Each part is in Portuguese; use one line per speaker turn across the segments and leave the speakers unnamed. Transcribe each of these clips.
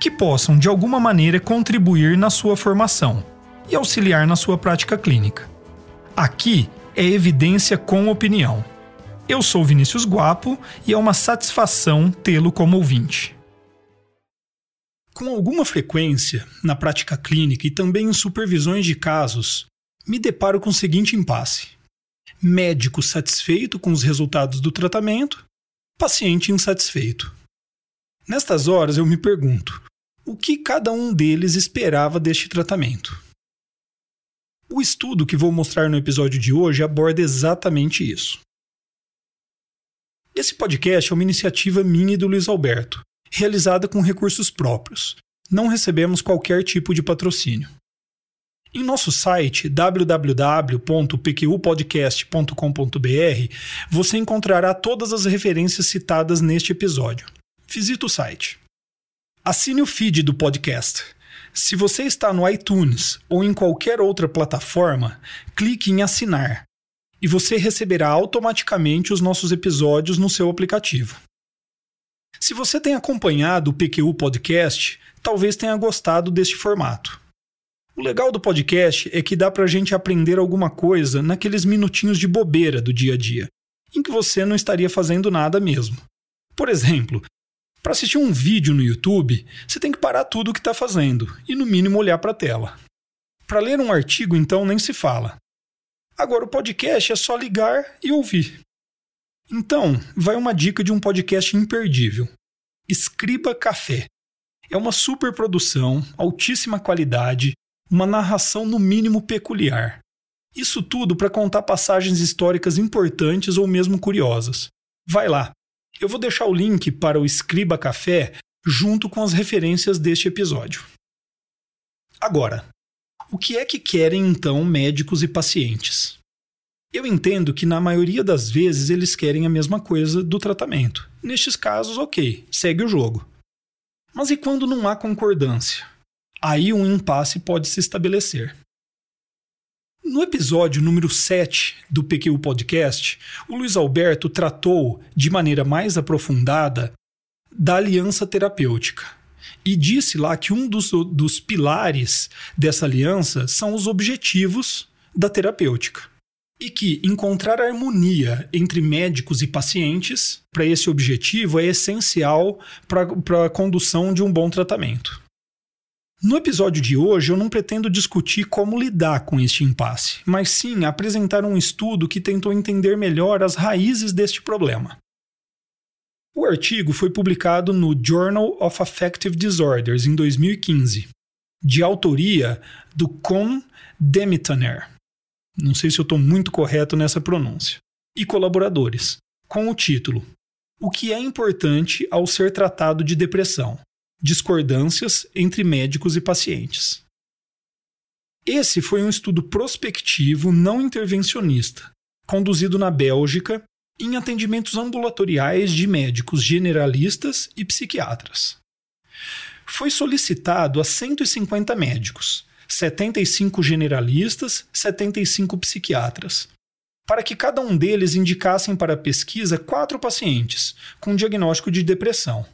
que possam de alguma maneira contribuir na sua formação e auxiliar na sua prática clínica. Aqui é evidência com opinião. Eu sou Vinícius Guapo e é uma satisfação tê-lo como ouvinte. Com alguma frequência, na prática clínica e também em supervisões de casos, me deparo com o seguinte impasse: médico satisfeito com os resultados do tratamento, paciente insatisfeito. Nestas horas eu me pergunto: o que cada um deles esperava deste tratamento? O estudo que vou mostrar no episódio de hoje aborda exatamente isso. Esse podcast é uma iniciativa minha e do Luiz Alberto, realizada com recursos próprios. Não recebemos qualquer tipo de patrocínio. Em nosso site www.pqpodcast.com.br você encontrará todas as referências citadas neste episódio. Visite o site. Assine o feed do podcast. Se você está no iTunes ou em qualquer outra plataforma, clique em assinar e você receberá automaticamente os nossos episódios no seu aplicativo. Se você tem acompanhado o PQU Podcast, talvez tenha gostado deste formato. O legal do podcast é que dá pra gente aprender alguma coisa naqueles minutinhos de bobeira do dia a dia, em que você não estaria fazendo nada mesmo. Por exemplo, para assistir um vídeo no YouTube, você tem que parar tudo o que está fazendo e, no mínimo, olhar para a tela. Para ler um artigo, então, nem se fala. Agora, o podcast é só ligar e ouvir. Então, vai uma dica de um podcast imperdível: Escriba Café. É uma superprodução, altíssima qualidade, uma narração no mínimo peculiar. Isso tudo para contar passagens históricas importantes ou mesmo curiosas. Vai lá. Eu vou deixar o link para o Escriba Café junto com as referências deste episódio. Agora, o que é que querem então médicos e pacientes? Eu entendo que na maioria das vezes eles querem a mesma coisa do tratamento. Nestes casos, ok, segue o jogo. Mas e quando não há concordância? aí um impasse pode se estabelecer. No episódio número 7 do PQ Podcast, o Luiz Alberto tratou de maneira mais aprofundada da aliança terapêutica. E disse lá que um dos, dos pilares dessa aliança são os objetivos da terapêutica. E que encontrar harmonia entre médicos e pacientes para esse objetivo é essencial para a condução de um bom tratamento. No episódio de hoje, eu não pretendo discutir como lidar com este impasse, mas sim apresentar um estudo que tentou entender melhor as raízes deste problema. O artigo foi publicado no Journal of Affective Disorders em 2015, de autoria do Con Demitaner. Não sei se eu estou muito correto nessa pronúncia. E colaboradores, com o título O que é importante ao ser tratado de depressão? Discordâncias entre médicos e pacientes. Esse foi um estudo prospectivo não intervencionista, conduzido na Bélgica em atendimentos ambulatoriais de médicos generalistas e psiquiatras. Foi solicitado a 150 médicos, 75 generalistas, 75 psiquiatras, para que cada um deles indicassem para a pesquisa quatro pacientes com diagnóstico de depressão.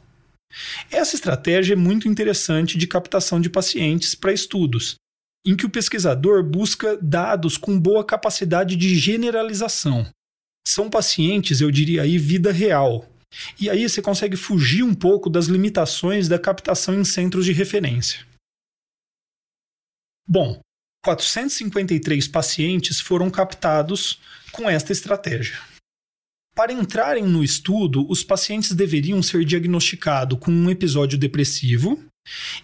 Essa estratégia é muito interessante de captação de pacientes para estudos, em que o pesquisador busca dados com boa capacidade de generalização. São pacientes, eu diria aí, vida real. E aí você consegue fugir um pouco das limitações da captação em centros de referência. Bom, 453 pacientes foram captados com esta estratégia. Para entrarem no estudo, os pacientes deveriam ser diagnosticados com um episódio depressivo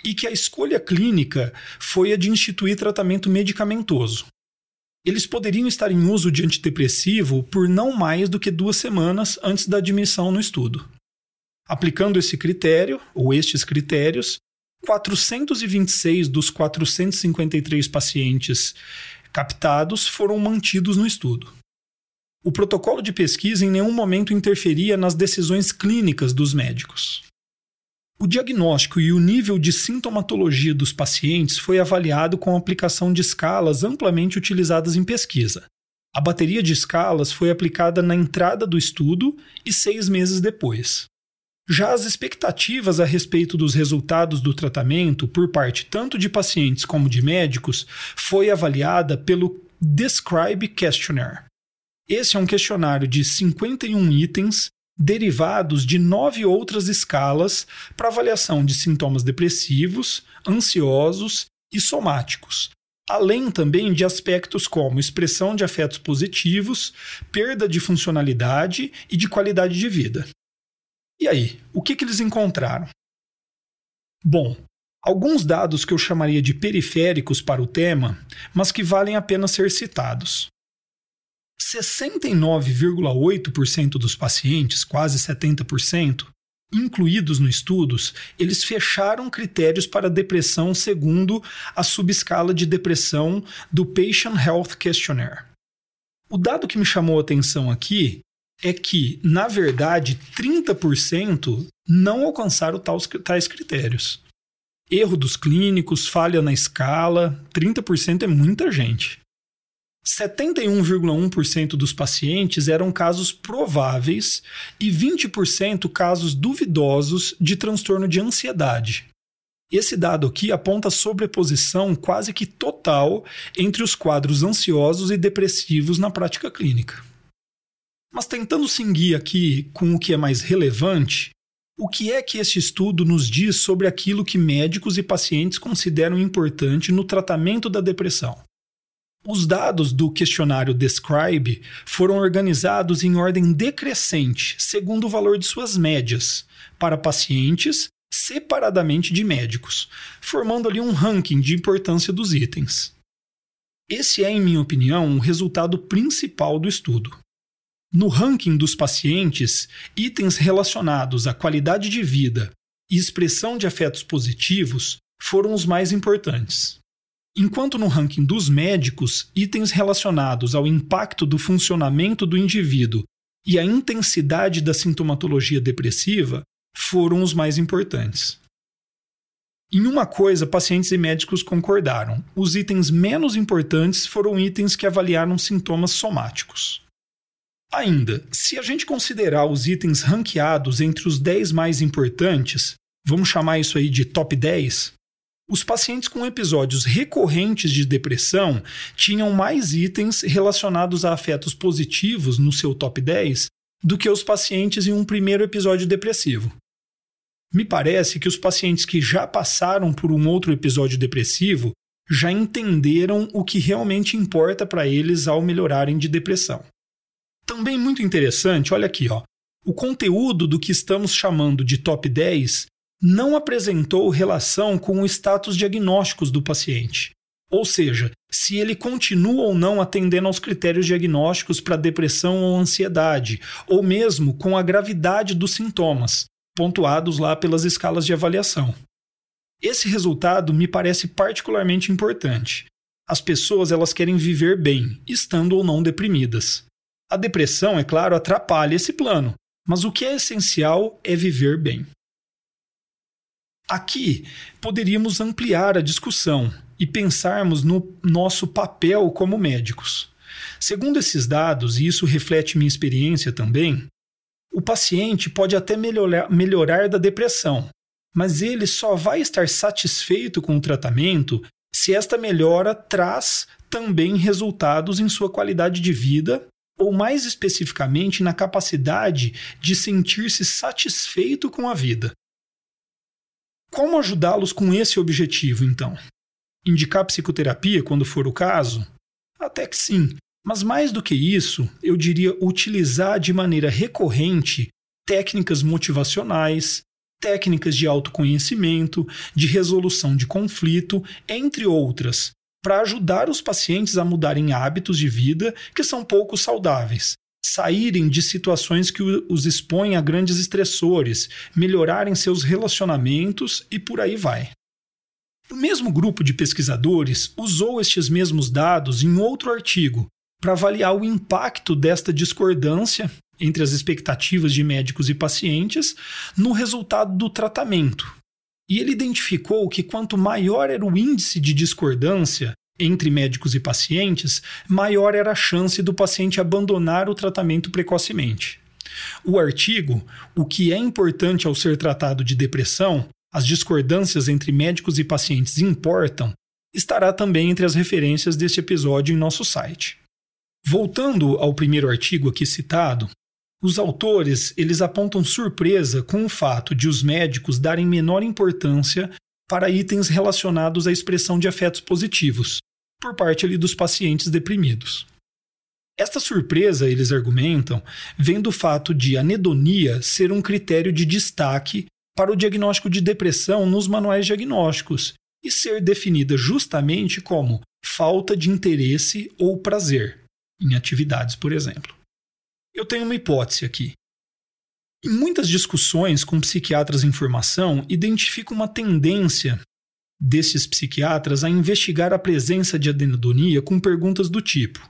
e que a escolha clínica foi a de instituir tratamento medicamentoso. Eles poderiam estar em uso de antidepressivo por não mais do que duas semanas antes da admissão no estudo. Aplicando esse critério, ou estes critérios, 426 dos 453 pacientes captados foram mantidos no estudo. O protocolo de pesquisa em nenhum momento interferia nas decisões clínicas dos médicos. O diagnóstico e o nível de sintomatologia dos pacientes foi avaliado com a aplicação de escalas amplamente utilizadas em pesquisa. A bateria de escalas foi aplicada na entrada do estudo e seis meses depois. Já as expectativas a respeito dos resultados do tratamento por parte tanto de pacientes como de médicos foi avaliada pelo Describe Questionnaire. Esse é um questionário de 51 itens derivados de nove outras escalas para avaliação de sintomas depressivos, ansiosos e somáticos, além também de aspectos como expressão de afetos positivos, perda de funcionalidade e de qualidade de vida. E aí, o que, que eles encontraram? Bom, alguns dados que eu chamaria de periféricos para o tema, mas que valem a pena ser citados. 69,8% dos pacientes, quase 70%, incluídos no estudos, eles fecharam critérios para depressão segundo a subescala de depressão do Patient Health Questionnaire. O dado que me chamou a atenção aqui é que, na verdade, 30% não alcançaram tais critérios. Erro dos clínicos, falha na escala, 30% é muita gente. 71,1% dos pacientes eram casos prováveis e 20% casos duvidosos de transtorno de ansiedade. Esse dado aqui aponta sobreposição quase que total entre os quadros ansiosos e depressivos na prática clínica. Mas tentando seguir aqui com o que é mais relevante, o que é que este estudo nos diz sobre aquilo que médicos e pacientes consideram importante no tratamento da depressão? Os dados do questionário Describe foram organizados em ordem decrescente, segundo o valor de suas médias, para pacientes separadamente de médicos, formando ali um ranking de importância dos itens. Esse é, em minha opinião, o resultado principal do estudo. No ranking dos pacientes, itens relacionados à qualidade de vida e expressão de afetos positivos foram os mais importantes. Enquanto no ranking dos médicos, itens relacionados ao impacto do funcionamento do indivíduo e à intensidade da sintomatologia depressiva foram os mais importantes. Em uma coisa, pacientes e médicos concordaram: os itens menos importantes foram itens que avaliaram sintomas somáticos. Ainda, se a gente considerar os itens ranqueados entre os 10 mais importantes, vamos chamar isso aí de top 10, os pacientes com episódios recorrentes de depressão tinham mais itens relacionados a afetos positivos no seu top 10 do que os pacientes em um primeiro episódio depressivo. Me parece que os pacientes que já passaram por um outro episódio depressivo já entenderam o que realmente importa para eles ao melhorarem de depressão. Também muito interessante, olha aqui, ó. O conteúdo do que estamos chamando de top 10 não apresentou relação com o status diagnósticos do paciente. Ou seja, se ele continua ou não atendendo aos critérios diagnósticos para depressão ou ansiedade, ou mesmo com a gravidade dos sintomas, pontuados lá pelas escalas de avaliação. Esse resultado me parece particularmente importante. As pessoas elas querem viver bem, estando ou não deprimidas. A depressão, é claro, atrapalha esse plano, mas o que é essencial é viver bem. Aqui poderíamos ampliar a discussão e pensarmos no nosso papel como médicos. Segundo esses dados, e isso reflete minha experiência também, o paciente pode até melhorar, melhorar da depressão, mas ele só vai estar satisfeito com o tratamento se esta melhora traz também resultados em sua qualidade de vida ou mais especificamente na capacidade de sentir-se satisfeito com a vida. Como ajudá-los com esse objetivo, então? Indicar psicoterapia quando for o caso? Até que sim, mas mais do que isso, eu diria utilizar de maneira recorrente técnicas motivacionais, técnicas de autoconhecimento, de resolução de conflito, entre outras, para ajudar os pacientes a mudarem hábitos de vida que são pouco saudáveis, saírem de situações que os expõem a grandes estressores, melhorarem seus relacionamentos e por aí vai. O mesmo grupo de pesquisadores usou estes mesmos dados em outro artigo para avaliar o impacto desta discordância entre as expectativas de médicos e pacientes no resultado do tratamento. E ele identificou que quanto maior era o índice de discordância entre médicos e pacientes, maior era a chance do paciente abandonar o tratamento precocemente. O artigo, O que é importante ao ser tratado de depressão, as discordâncias entre médicos e pacientes importam, estará também entre as referências deste episódio em nosso site. Voltando ao primeiro artigo aqui citado, os autores eles apontam surpresa com o fato de os médicos darem menor importância para itens relacionados à expressão de afetos positivos, por parte ali dos pacientes deprimidos. Esta surpresa, eles argumentam, vem do fato de anedonia ser um critério de destaque para o diagnóstico de depressão nos manuais diagnósticos e ser definida justamente como falta de interesse ou prazer em atividades, por exemplo. Eu tenho uma hipótese aqui. Em muitas discussões com psiquiatras em formação, identifico uma tendência desses psiquiatras a investigar a presença de adenodonia com perguntas do tipo: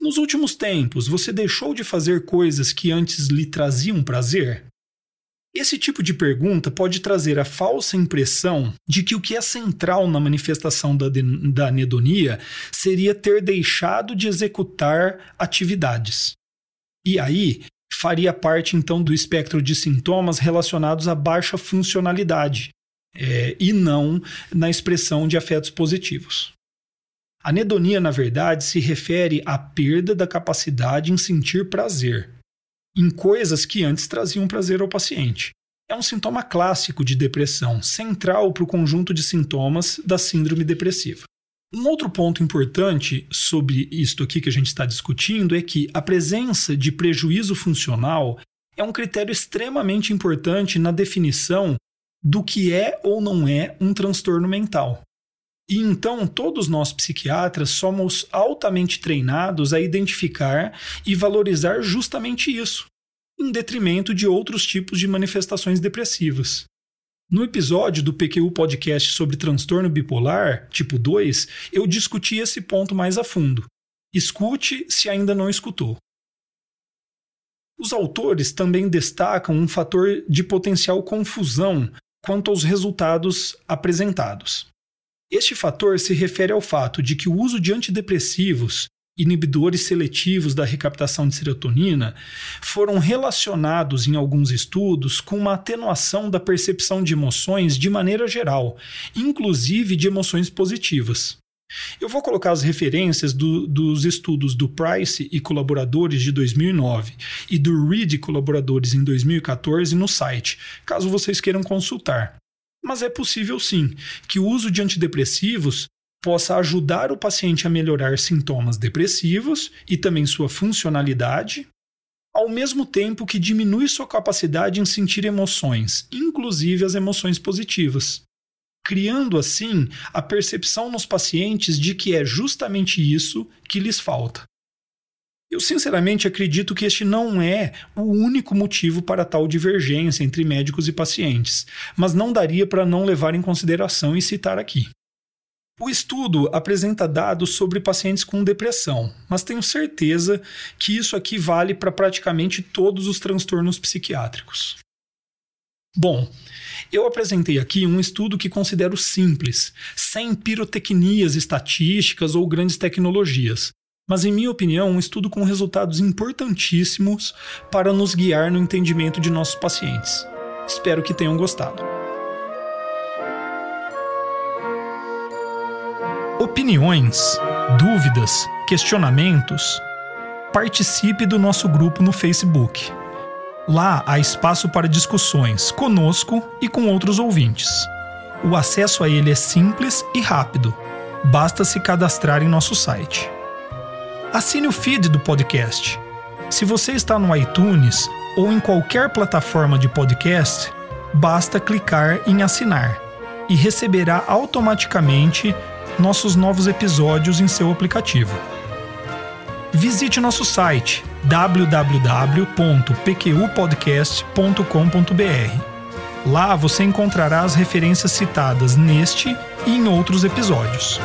Nos últimos tempos, você deixou de fazer coisas que antes lhe traziam prazer? Esse tipo de pergunta pode trazer a falsa impressão de que o que é central na manifestação da, da anedonia seria ter deixado de executar atividades. E aí, faria parte então do espectro de sintomas relacionados à baixa funcionalidade, é, e não na expressão de afetos positivos. A anedonia, na verdade, se refere à perda da capacidade em sentir prazer, em coisas que antes traziam prazer ao paciente. É um sintoma clássico de depressão, central para o conjunto de sintomas da síndrome depressiva. Um outro ponto importante sobre isto aqui que a gente está discutindo é que a presença de prejuízo funcional é um critério extremamente importante na definição do que é ou não é um transtorno mental. E então todos nós psiquiatras somos altamente treinados a identificar e valorizar justamente isso, em detrimento de outros tipos de manifestações depressivas. No episódio do PQU Podcast sobre transtorno bipolar, tipo 2, eu discuti esse ponto mais a fundo. Escute se ainda não escutou. Os autores também destacam um fator de potencial confusão quanto aos resultados apresentados. Este fator se refere ao fato de que o uso de antidepressivos, inibidores seletivos da recaptação de serotonina, foram relacionados em alguns estudos com uma atenuação da percepção de emoções de maneira geral, inclusive de emoções positivas. Eu vou colocar as referências do, dos estudos do Price e colaboradores de 2009 e do Reed e colaboradores em 2014 no site, caso vocês queiram consultar. Mas é possível sim que o uso de antidepressivos possa ajudar o paciente a melhorar sintomas depressivos e também sua funcionalidade, ao mesmo tempo que diminui sua capacidade em sentir emoções, inclusive as emoções positivas criando assim a percepção nos pacientes de que é justamente isso que lhes falta. Eu sinceramente acredito que este não é o único motivo para tal divergência entre médicos e pacientes, mas não daria para não levar em consideração e citar aqui. O estudo apresenta dados sobre pacientes com depressão, mas tenho certeza que isso aqui vale para praticamente todos os transtornos psiquiátricos. Bom, eu apresentei aqui um estudo que considero simples, sem pirotecnias estatísticas ou grandes tecnologias, mas, em minha opinião, um estudo com resultados importantíssimos para nos guiar no entendimento de nossos pacientes. Espero que tenham gostado. Opiniões, dúvidas, questionamentos? Participe do nosso grupo no Facebook Lá há espaço para discussões conosco e com outros ouvintes. O acesso a ele é simples e rápido. Basta se cadastrar em nosso site. Assine o feed do podcast. Se você está no iTunes ou em qualquer plataforma de podcast, basta clicar em assinar e receberá automaticamente nossos novos episódios em seu aplicativo. Visite nosso site www.pqpodcast.com.br. Lá você encontrará as referências citadas neste e em outros episódios.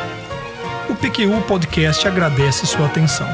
O PQU Podcast agradece sua atenção.